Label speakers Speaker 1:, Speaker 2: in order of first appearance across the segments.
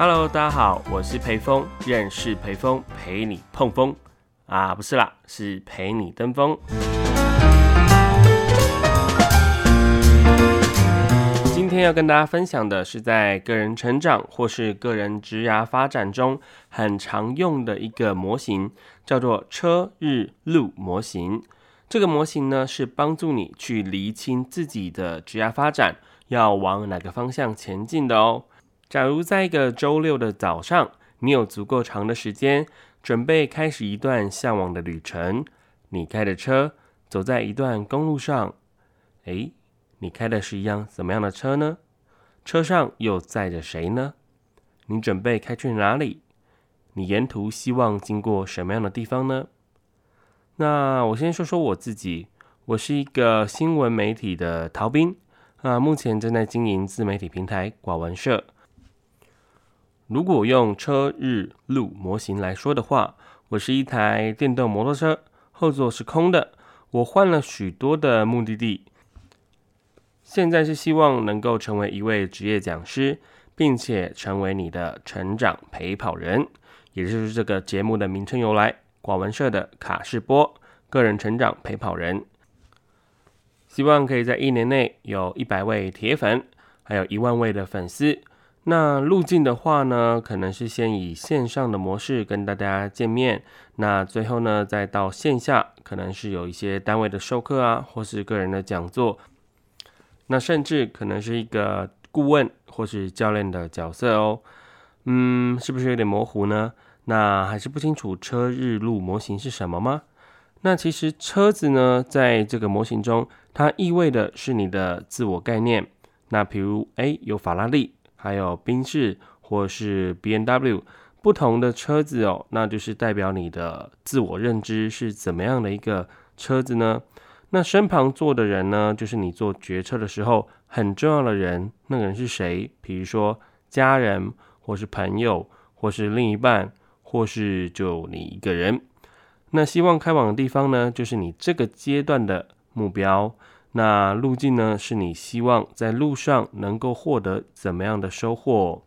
Speaker 1: Hello，大家好，我是裴峰，认识裴峰，陪你碰风啊，不是啦，是陪你登峰。今天要跟大家分享的是在个人成长或是个人职涯发展中很常用的一个模型，叫做车日路模型。这个模型呢，是帮助你去厘清自己的职业发展要往哪个方向前进的哦。假如在一个周六的早上，你有足够长的时间准备开始一段向往的旅程，你开的车走在一段公路上，诶，你开的是一辆怎么样的车呢？车上又载着谁呢？你准备开去哪里？你沿途希望经过什么样的地方呢？那我先说说我自己，我是一个新闻媒体的逃兵啊，目前正在经营自媒体平台寡文社。如果用车日路模型来说的话，我是一台电动摩托车，后座是空的。我换了许多的目的地，现在是希望能够成为一位职业讲师，并且成为你的成长陪跑人，也就是这个节目的名称由来——广文社的卡士波个人成长陪跑人。希望可以在一年内有一百位铁粉，还有一万位的粉丝。那路径的话呢，可能是先以线上的模式跟大家见面，那最后呢，再到线下，可能是有一些单位的授课啊，或是个人的讲座，那甚至可能是一个顾问或是教练的角色哦。嗯，是不是有点模糊呢？那还是不清楚车日路模型是什么吗？那其实车子呢，在这个模型中，它意味的是你的自我概念。那比如，哎，有法拉利。还有宾士或是 B N W 不同的车子哦，那就是代表你的自我认知是怎么样的一个车子呢？那身旁坐的人呢，就是你做决策的时候很重要的人，那个人是谁？比如说家人，或是朋友，或是另一半，或是就你一个人。那希望开往的地方呢，就是你这个阶段的目标。那路径呢？是你希望在路上能够获得怎么样的收获？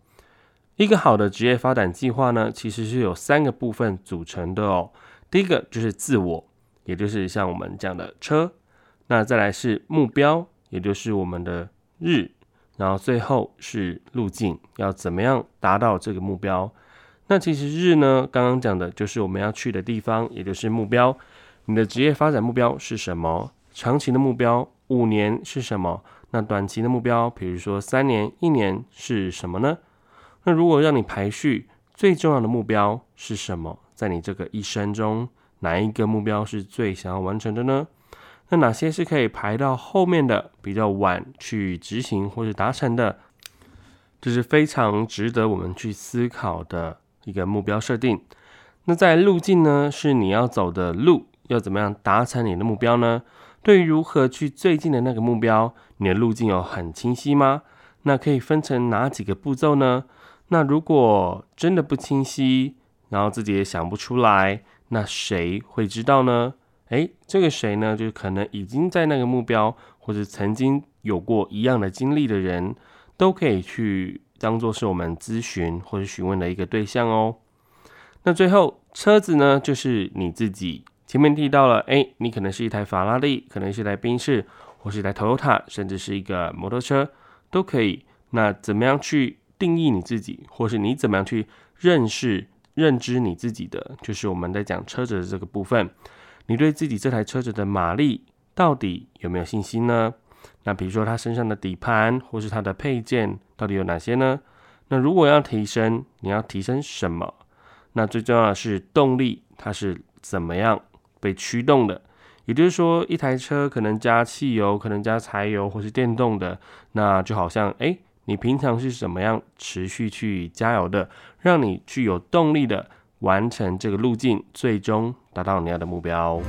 Speaker 1: 一个好的职业发展计划呢，其实是有三个部分组成的哦。第一个就是自我，也就是像我们讲的车。那再来是目标，也就是我们的日。然后最后是路径，要怎么样达到这个目标？那其实日呢，刚刚讲的就是我们要去的地方，也就是目标。你的职业发展目标是什么？长期的目标五年是什么？那短期的目标，比如说三年、一年是什么呢？那如果让你排序，最重要的目标是什么？在你这个一生中，哪一个目标是最想要完成的呢？那哪些是可以排到后面的，比较晚去执行或者达成的？这是非常值得我们去思考的一个目标设定。那在路径呢？是你要走的路，要怎么样达成你的目标呢？对于如何去最近的那个目标，你的路径有很清晰吗？那可以分成哪几个步骤呢？那如果真的不清晰，然后自己也想不出来，那谁会知道呢？诶，这个谁呢？就可能已经在那个目标，或者曾经有过一样的经历的人，都可以去当做是我们咨询或者询问的一个对象哦。那最后，车子呢，就是你自己。前面提到了，哎，你可能是一台法拉利，可能是一台宾士，或是一台 Toyota，甚至是一个摩托车，都可以。那怎么样去定义你自己，或是你怎么样去认识、认知你自己的，就是我们在讲车子的这个部分。你对自己这台车子的马力到底有没有信心呢？那比如说它身上的底盘，或是它的配件到底有哪些呢？那如果要提升，你要提升什么？那最重要的是动力，它是怎么样？被驱动的，也就是说，一台车可能加汽油，可能加柴油，或是电动的，那就好像，哎，你平常是怎么样持续去加油的，让你具有动力的完成这个路径，最终达到你要的目标。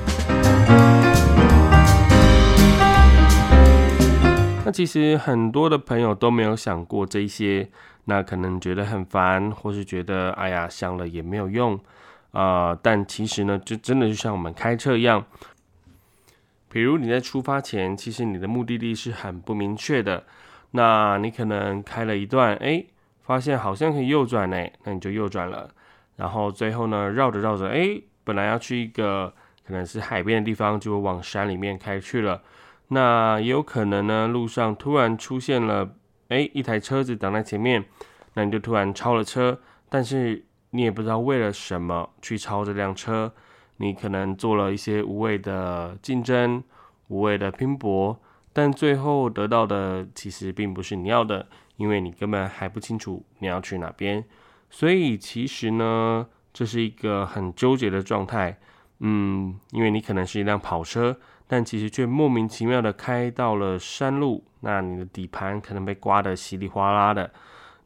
Speaker 1: 那其实很多的朋友都没有想过这些，那可能觉得很烦，或是觉得，哎呀，想了也没有用。啊，但其实呢，就真的就像我们开车一样，比如你在出发前，其实你的目的地是很不明确的。那你可能开了一段，哎，发现好像可以右转呢，那你就右转了。然后最后呢，绕着绕着，哎，本来要去一个可能是海边的地方，就往山里面开去了。那也有可能呢，路上突然出现了，哎，一台车子挡在前面，那你就突然超了车，但是你也不知道为了什么去超这辆车，你可能做了一些无谓的竞争，无谓的拼搏，但最后得到的其实并不是你要的，因为你根本还不清楚你要去哪边。所以其实呢，这是一个很纠结的状态，嗯，因为你可能是一辆跑车，但其实却莫名其妙的开到了山路，那你的底盘可能被刮得稀里哗啦的，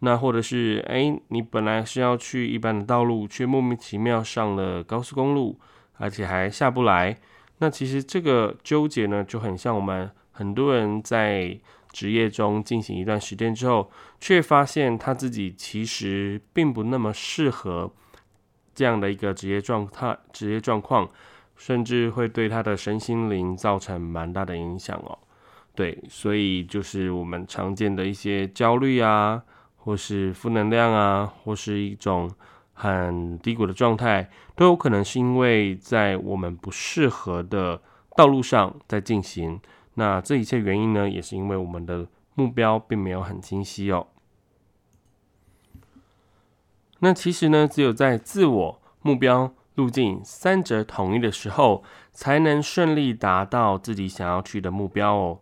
Speaker 1: 那或者是哎，你本来是要去一般的道路，却莫名其妙上了高速公路，而且还下不来，那其实这个纠结呢，就很像我们很多人在。职业中进行一段时间之后，却发现他自己其实并不那么适合这样的一个职业状态、职业状况，甚至会对他的身心灵造成蛮大的影响哦。对，所以就是我们常见的一些焦虑啊，或是负能量啊，或是一种很低谷的状态，都有可能是因为在我们不适合的道路上在进行。那这一切原因呢，也是因为我们的目标并没有很清晰哦。那其实呢，只有在自我目标、路径三者统一的时候，才能顺利达到自己想要去的目标哦。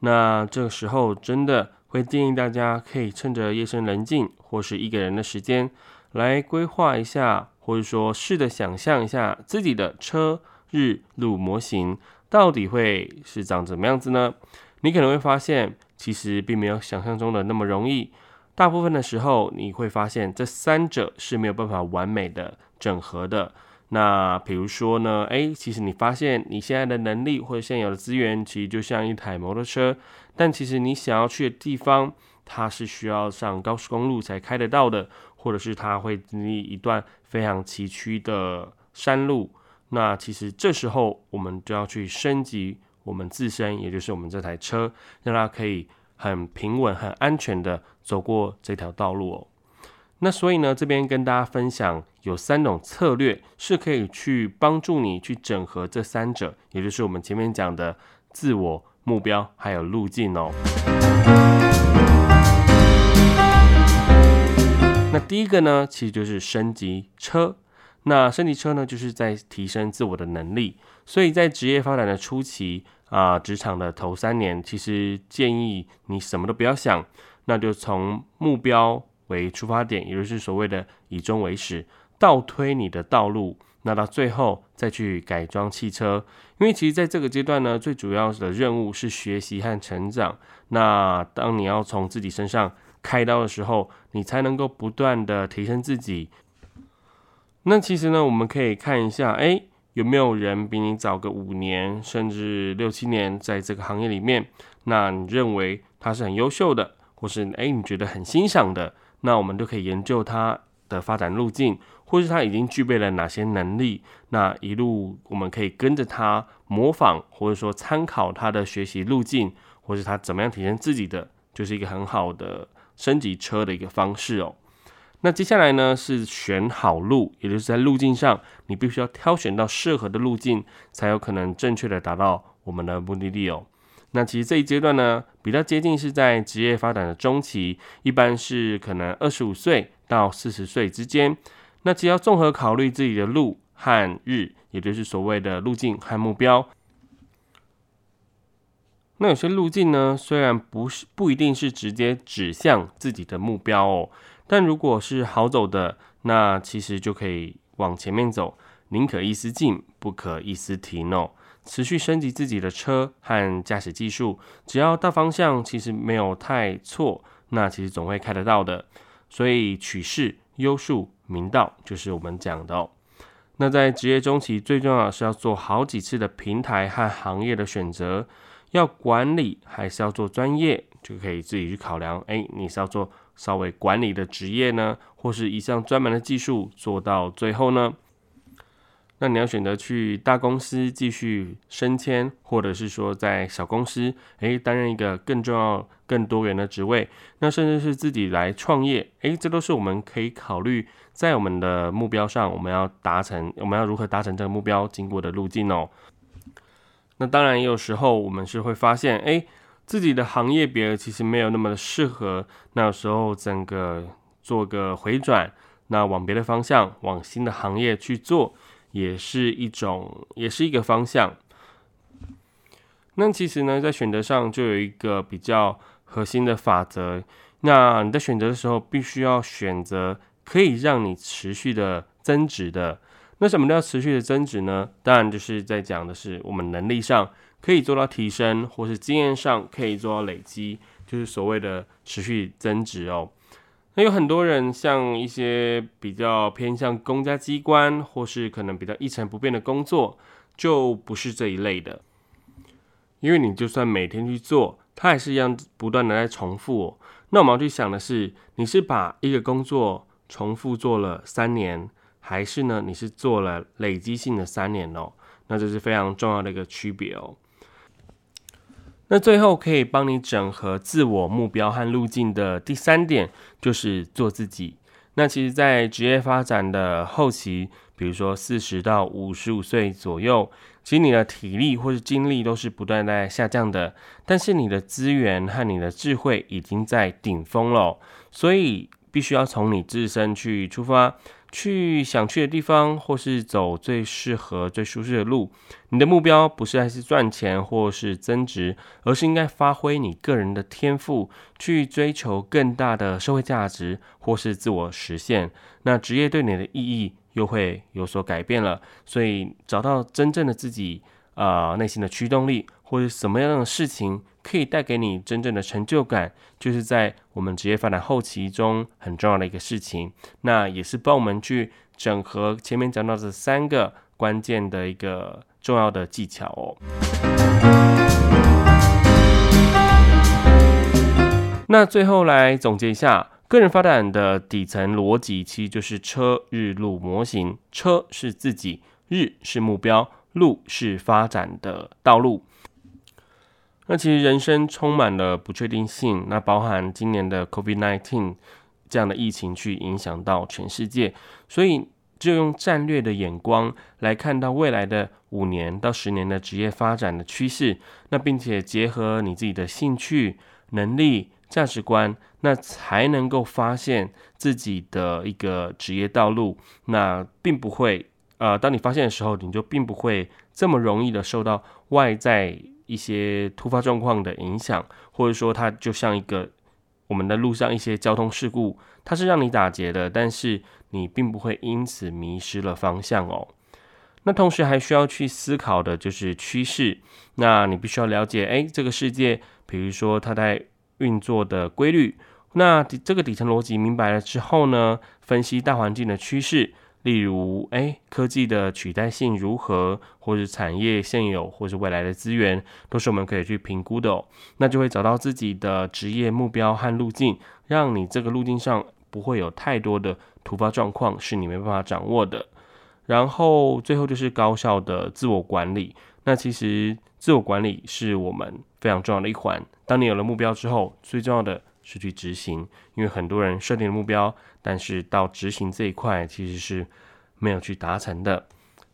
Speaker 1: 那这个时候，真的会建议大家可以趁着夜深人静或是一个人的时间，来规划一下，或者说试着想象一下自己的车日路模型。到底会是长怎么样子呢？你可能会发现，其实并没有想象中的那么容易。大部分的时候，你会发现这三者是没有办法完美的整合的。那比如说呢，诶，其实你发现你现在的能力或者现有的资源，其实就像一台摩托车，但其实你想要去的地方，它是需要上高速公路才开得到的，或者是它会经历一段非常崎岖的山路。那其实这时候我们就要去升级我们自身，也就是我们这台车，让它可以很平稳、很安全的走过这条道路哦。那所以呢，这边跟大家分享有三种策略是可以去帮助你去整合这三者，也就是我们前面讲的自我目标还有路径哦。那第一个呢，其实就是升级车。那升级车呢，就是在提升自我的能力，所以在职业发展的初期啊，职场的头三年，其实建议你什么都不要想，那就从目标为出发点，也就是所谓的以终为始，倒推你的道路，那到最后再去改装汽车。因为其实在这个阶段呢，最主要的任务是学习和成长。那当你要从自己身上开刀的时候，你才能够不断的提升自己。那其实呢，我们可以看一下，哎，有没有人比你早个五年，甚至六七年，在这个行业里面，那你认为他是很优秀的，或是哎你觉得很欣赏的，那我们就可以研究他的发展路径，或是他已经具备了哪些能力，那一路我们可以跟着他模仿，或者说参考他的学习路径，或是他怎么样体现自己的，就是一个很好的升级车的一个方式哦。那接下来呢，是选好路，也就是在路径上，你必须要挑选到适合的路径，才有可能正确的达到我们的目的地哦。那其实这一阶段呢，比较接近是在职业发展的中期，一般是可能二十五岁到四十岁之间。那只要综合考虑自己的路和日，也就是所谓的路径和目标。那有些路径呢，虽然不是不一定是直接指向自己的目标哦。但如果是好走的，那其实就可以往前面走，宁可一丝进，不可一丝停哦。持续升级自己的车和驾驶技术，只要大方向其实没有太错，那其实总会开得到的。所以取势优数明道就是我们讲的哦。那在职业中期，最重要是要做好几次的平台和行业的选择，要管理还是要做专业，就可以自己去考量。哎，你是要做？稍微管理的职业呢，或是一项专门的技术做到最后呢？那你要选择去大公司继续升迁，或者是说在小公司，诶，担任一个更重要、更多元的职位，那甚至是自己来创业，诶，这都是我们可以考虑在我们的目标上，我们要达成，我们要如何达成这个目标经过的路径哦。那当然，也有时候我们是会发现，诶，自己的行业别其实没有那么的适合，那有时候整个做个回转，那往别的方向，往新的行业去做。也是一种，也是一个方向。那其实呢，在选择上就有一个比较核心的法则。那你在选择的时候，必须要选择可以让你持续的增值的。那什么叫持续的增值呢？当然就是在讲的是我们能力上可以做到提升，或是经验上可以做到累积，就是所谓的持续增值哦。那有很多人，像一些比较偏向公家机关，或是可能比较一成不变的工作，就不是这一类的。因为你就算每天去做，它还是一样不断的在重复。那我们要去想的是，你是把一个工作重复做了三年，还是呢你是做了累积性的三年哦？那这是非常重要的一个区别哦。那最后可以帮你整合自我目标和路径的第三点，就是做自己。那其实，在职业发展的后期，比如说四十到五十五岁左右，其实你的体力或是精力都是不断在下降的，但是你的资源和你的智慧已经在顶峰了，所以必须要从你自身去出发。去想去的地方，或是走最适合、最舒适的路。你的目标不是还是赚钱或是增值，而是应该发挥你个人的天赋，去追求更大的社会价值或是自我实现。那职业对你的意义又会有所改变了。所以找到真正的自己，啊，内心的驱动力，或者什么样的事情。可以带给你真正的成就感，就是在我们职业发展后期中很重要的一个事情。那也是帮我们去整合前面讲到这三个关键的一个重要的技巧哦。那最后来总结一下，个人发展的底层逻辑其实就是车日路模型。车是自己，日是目标，路是发展的道路。那其实人生充满了不确定性，那包含今年的 COVID-19 这样的疫情去影响到全世界，所以就用战略的眼光来看到未来的五年到十年的职业发展的趋势，那并且结合你自己的兴趣、能力、价值观，那才能够发现自己的一个职业道路。那并不会，呃，当你发现的时候，你就并不会这么容易的受到外在。一些突发状况的影响，或者说它就像一个我们的路上一些交通事故，它是让你打结的，但是你并不会因此迷失了方向哦。那同时还需要去思考的就是趋势，那你必须要了解，哎，这个世界，比如说它在运作的规律，那这个底层逻辑明白了之后呢，分析大环境的趋势。例如，哎，科技的取代性如何，或是产业现有或是未来的资源，都是我们可以去评估的哦。那就会找到自己的职业目标和路径，让你这个路径上不会有太多的突发状况是你没办法掌握的。然后最后就是高效的自我管理。那其实自我管理是我们非常重要的一环。当你有了目标之后，最重要的。是去执行，因为很多人设定了目标，但是到执行这一块其实是没有去达成的。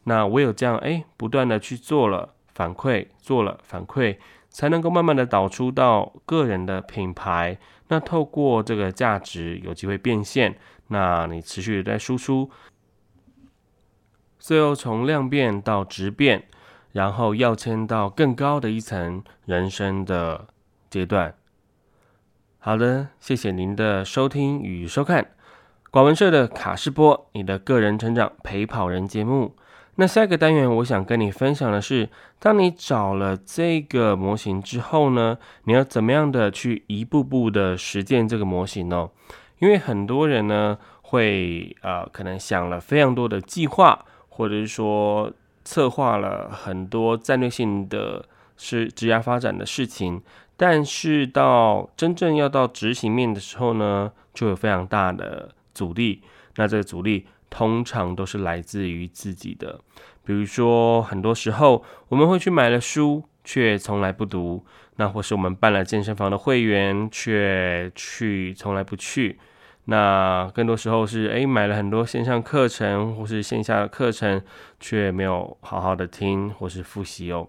Speaker 1: 那唯有这样，哎，不断的去做了反馈，做了反馈，才能够慢慢的导出到个人的品牌。那透过这个价值有机会变现，那你持续的在输出，最后从量变到质变，然后要迁到更高的一层人生的阶段。好的，谢谢您的收听与收看广文社的卡士波，你的个人成长陪跑人节目。那下一个单元，我想跟你分享的是，当你找了这个模型之后呢，你要怎么样的去一步步的实践这个模型呢？因为很多人呢会呃，可能想了非常多的计划，或者是说策划了很多战略性的是职业发展的事情。但是到真正要到执行面的时候呢，就有非常大的阻力。那这个阻力通常都是来自于自己的，比如说，很多时候我们会去买了书，却从来不读；那或是我们办了健身房的会员，却去从来不去。那更多时候是，诶，买了很多线上课程或是线下的课程，却没有好好的听或是复习哦。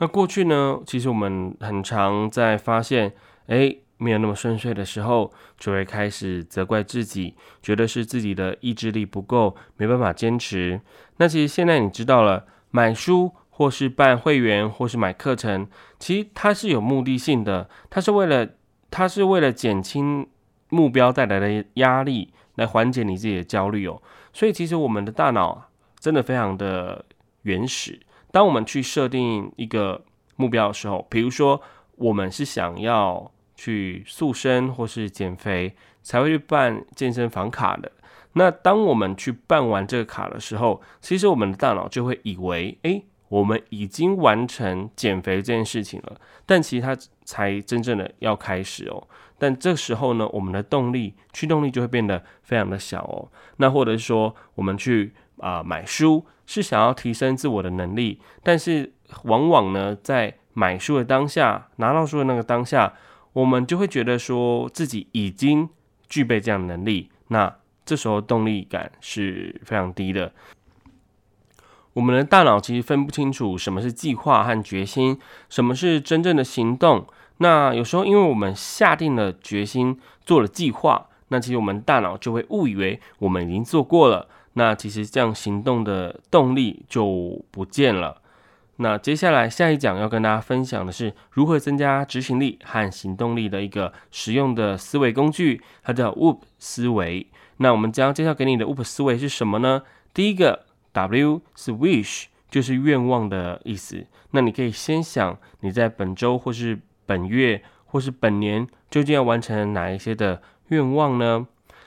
Speaker 1: 那过去呢，其实我们很常在发现，诶，没有那么顺遂的时候，就会开始责怪自己，觉得是自己的意志力不够，没办法坚持。那其实现在你知道了，买书或是办会员或是买课程，其实它是有目的性的，它是为了，它是为了减轻。目标带来的压力来缓解你自己的焦虑哦，所以其实我们的大脑真的非常的原始。当我们去设定一个目标的时候，比如说我们是想要去塑身或是减肥，才会去办健身房卡的。那当我们去办完这个卡的时候，其实我们的大脑就会以为，诶，我们已经完成减肥这件事情了。但其实它才真正的要开始哦。但这时候呢，我们的动力驱动力就会变得非常的小哦。那或者是说，我们去啊买书是想要提升自我的能力，但是往往呢，在买书的当下，拿到书的那个当下，我们就会觉得说自己已经具备这样的能力。那这时候动力感是非常低的。我们的大脑其实分不清楚什么是计划和决心，什么是真正的行动。那有时候，因为我们下定了决心，做了计划，那其实我们大脑就会误以为我们已经做过了。那其实这样行动的动力就不见了。那接下来下一讲要跟大家分享的是如何增加执行力和行动力的一个实用的思维工具，它叫 WOOP 思维。那我们将介绍给你的 WOOP 思维是什么呢？第一个 W 是 Wish，就是愿望的意思。那你可以先想你在本周或是本月或是本年究竟要完成哪一些的愿望呢？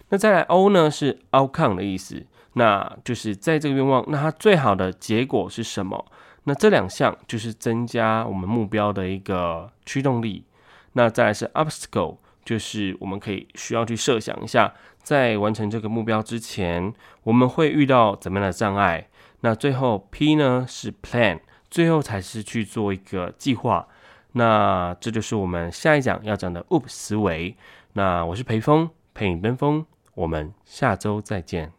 Speaker 1: 那再来 O 呢是 outcome 的意思，那就是在这个愿望，那它最好的结果是什么？那这两项就是增加我们目标的一个驱动力。那再来是 obstacle，就是我们可以需要去设想一下，在完成这个目标之前，我们会遇到怎么样的障碍？那最后 P 呢是 plan，最后才是去做一个计划。那这就是我们下一讲要讲的 OOP 思维。那我是裴峰，陪你奔峰，我们下周再见。